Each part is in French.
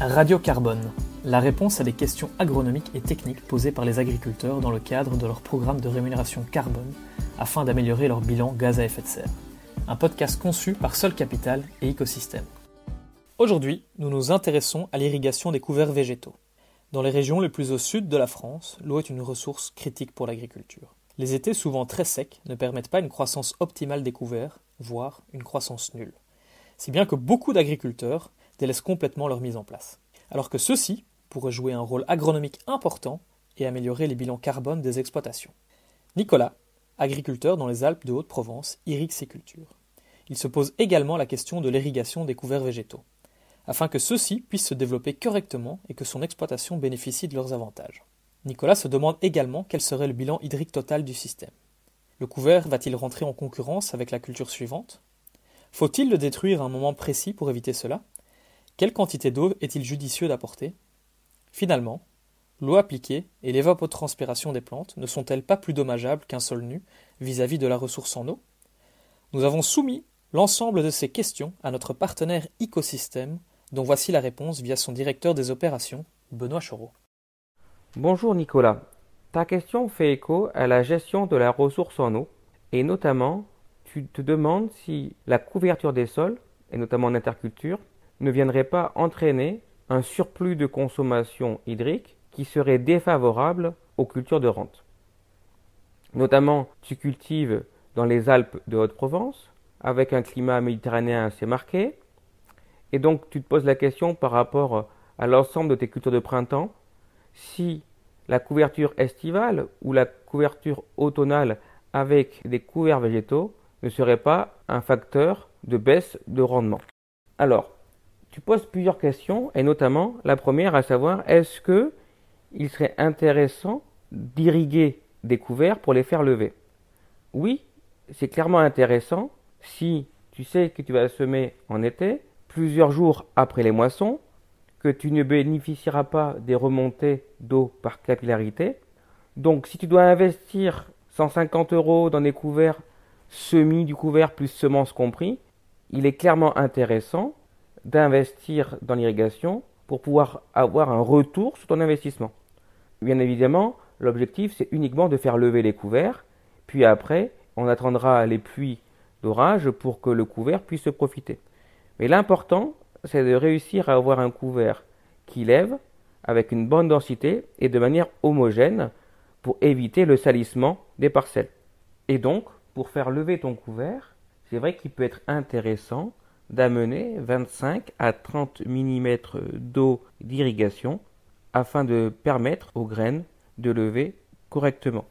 Radio Carbone, la réponse à des questions agronomiques et techniques posées par les agriculteurs dans le cadre de leur programme de rémunération carbone afin d'améliorer leur bilan gaz à effet de serre. Un podcast conçu par Sol Capital et Écosystème. Aujourd'hui, nous nous intéressons à l'irrigation des couverts végétaux. Dans les régions les plus au sud de la France, l'eau est une ressource critique pour l'agriculture. Les étés souvent très secs ne permettent pas une croissance optimale des couverts, voire une croissance nulle. Si bien que beaucoup d'agriculteurs délaissent complètement leur mise en place. Alors que ceux-ci pourraient jouer un rôle agronomique important et améliorer les bilans carbone des exploitations. Nicolas, agriculteur dans les Alpes de Haute-Provence, irrigue ses cultures. Il se pose également la question de l'irrigation des couverts végétaux, afin que ceux-ci puissent se développer correctement et que son exploitation bénéficie de leurs avantages. Nicolas se demande également quel serait le bilan hydrique total du système. Le couvert va-t-il rentrer en concurrence avec la culture suivante? Faut-il le détruire à un moment précis pour éviter cela? Quelle quantité d'eau est-il judicieux d'apporter? Finalement, l'eau appliquée et l'évapotranspiration des plantes ne sont-elles pas plus dommageables qu'un sol nu vis-à-vis de la ressource en eau? Nous avons soumis l'ensemble de ces questions à notre partenaire Écosystème, dont voici la réponse via son directeur des opérations, Benoît Choreau. Bonjour Nicolas. Ta question fait écho à la gestion de la ressource en eau, et notamment, tu te demandes si la couverture des sols, et notamment en interculture, ne viendrait pas entraîner un surplus de consommation hydrique qui serait défavorable aux cultures de rente. Notamment, tu cultives dans les Alpes de Haute-Provence, avec un climat méditerranéen assez marqué, et donc tu te poses la question par rapport à l'ensemble de tes cultures de printemps, si la couverture estivale ou la couverture automnale avec des couverts végétaux ne serait pas un facteur de baisse de rendement. Alors, tu poses plusieurs questions, et notamment la première à savoir est-ce que il serait intéressant d'irriguer des couverts pour les faire lever? Oui, c'est clairement intéressant si tu sais que tu vas semer en été, plusieurs jours après les moissons, que tu ne bénéficieras pas des remontées d'eau par capillarité. Donc si tu dois investir 150 euros dans des couverts semis du couvert plus semences compris, il est clairement intéressant d'investir dans l'irrigation pour pouvoir avoir un retour sur ton investissement. Bien évidemment, l'objectif c'est uniquement de faire lever les couverts, puis après on attendra les pluies d'orage pour que le couvert puisse se profiter. Mais l'important c'est de réussir à avoir un couvert qui lève avec une bonne densité et de manière homogène pour éviter le salissement des parcelles. Et donc, pour faire lever ton couvert, c'est vrai qu'il peut être intéressant d'amener 25 à 30 mm d'eau d'irrigation afin de permettre aux graines de lever correctement.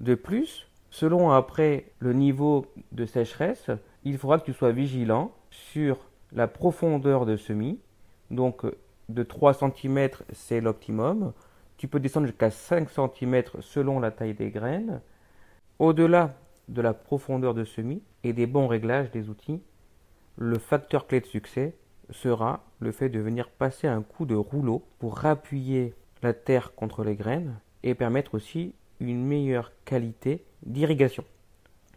De plus, selon après le niveau de sécheresse, il faudra que tu sois vigilant sur la profondeur de semis. Donc de 3 cm c'est l'optimum. Tu peux descendre jusqu'à 5 cm selon la taille des graines. Au-delà de la profondeur de semis et des bons réglages des outils, le facteur clé de succès sera le fait de venir passer un coup de rouleau pour appuyer la terre contre les graines et permettre aussi une meilleure qualité d'irrigation.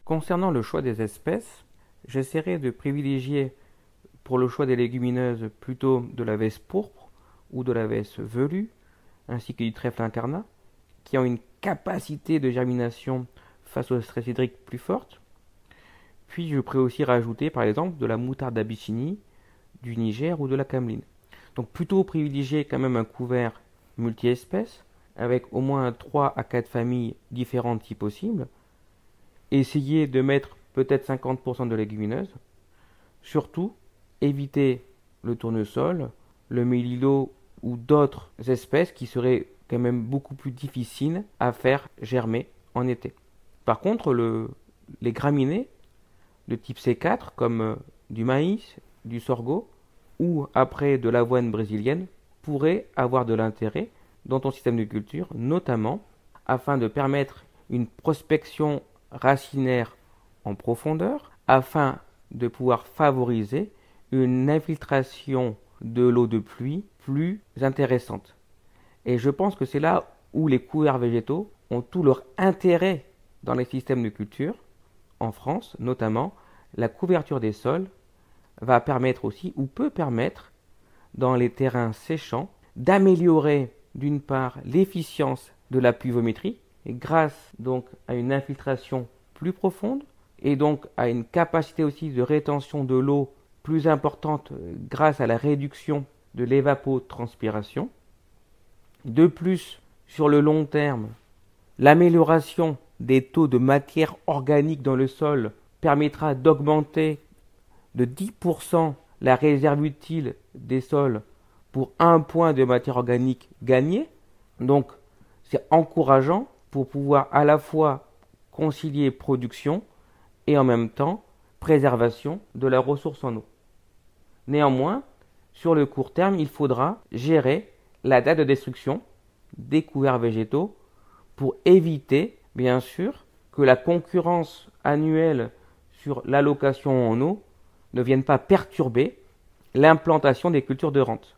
Concernant le choix des espèces, j'essaierai de privilégier pour le choix des légumineuses plutôt de la veste pourpre ou de la veste velue, ainsi que du trèfle internat, qui ont une capacité de germination face au stress hydrique plus forte, puis je pourrais aussi rajouter par exemple de la moutarde d'Abyssinie, du Niger ou de la cameline. Donc plutôt privilégier quand même un couvert multi-espèces avec au moins 3 à 4 familles différentes si possible. Essayer de mettre peut-être 50% de légumineuses. Surtout, éviter le tournesol, le mélilo ou d'autres espèces qui seraient quand même beaucoup plus difficiles à faire germer en été. Par contre, le, les graminées de type C4 comme euh, du maïs, du sorgho ou après de l'avoine brésilienne pourraient avoir de l'intérêt dans ton système de culture, notamment afin de permettre une prospection racinaire en profondeur, afin de pouvoir favoriser une infiltration de l'eau de pluie plus intéressante. Et je pense que c'est là où les couverts végétaux ont tout leur intérêt dans les systèmes de culture, en France notamment, la couverture des sols va permettre aussi, ou peut permettre, dans les terrains séchants, d'améliorer d'une part l'efficience de la pluviométrie, grâce donc à une infiltration plus profonde, et donc à une capacité aussi de rétention de l'eau plus importante euh, grâce à la réduction de l'évapotranspiration. De plus, sur le long terme, l'amélioration des taux de matière organique dans le sol permettra d'augmenter de 10% la réserve utile des sols pour un point de matière organique gagné. Donc, c'est encourageant pour pouvoir à la fois concilier production et en même temps préservation de la ressource en eau. Néanmoins, sur le court terme, il faudra gérer la date de destruction des couverts végétaux pour éviter, bien sûr, que la concurrence annuelle sur l'allocation en eau ne vienne pas perturber l'implantation des cultures de rente.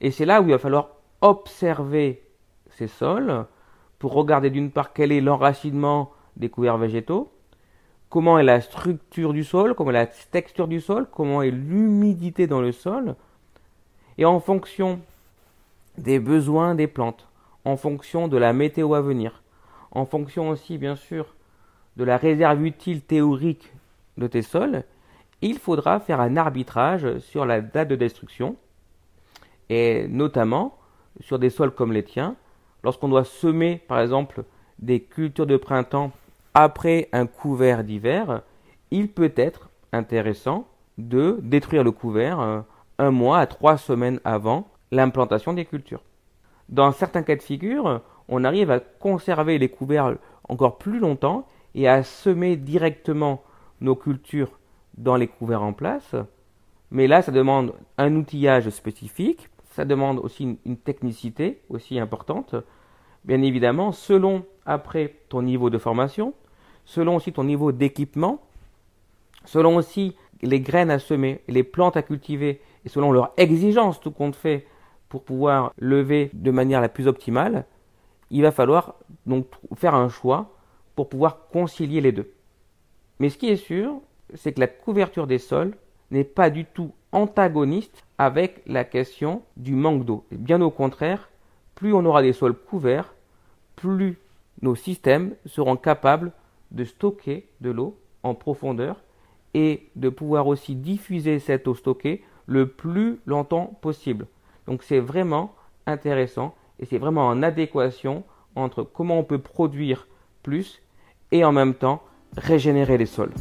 Et c'est là où il va falloir observer ces sols pour regarder d'une part quel est l'enracinement des couverts végétaux, comment est la structure du sol, comment est la texture du sol, comment est l'humidité dans le sol, et en fonction des besoins des plantes, en fonction de la météo à venir, en fonction aussi bien sûr de la réserve utile théorique de tes sols, il faudra faire un arbitrage sur la date de destruction, et notamment sur des sols comme les tiens, lorsqu'on doit semer par exemple des cultures de printemps après un couvert d'hiver, il peut être intéressant de détruire le couvert euh, un mois à trois semaines avant l'implantation des cultures. Dans certains cas de figure, on arrive à conserver les couverts encore plus longtemps et à semer directement nos cultures dans les couverts en place. Mais là, ça demande un outillage spécifique, ça demande aussi une, technicité aussi importante. Bien évidemment, selon après ton niveau de formation, selon aussi ton niveau d'équipement, selon aussi les graines à semer, les plantes à cultiver, et selon leur exigence, tout compte fait, pour pouvoir lever de manière la plus optimale, il va falloir donc faire un choix pour pouvoir concilier les deux. Mais ce qui est sûr, c'est que la couverture des sols n'est pas du tout antagoniste avec la question du manque d'eau. Bien au contraire, plus on aura des sols couverts, plus nos systèmes seront capables de stocker de l'eau en profondeur et de pouvoir aussi diffuser cette eau stockée le plus longtemps possible. Donc c'est vraiment intéressant et c'est vraiment en adéquation entre comment on peut produire plus et en même temps régénérer les sols.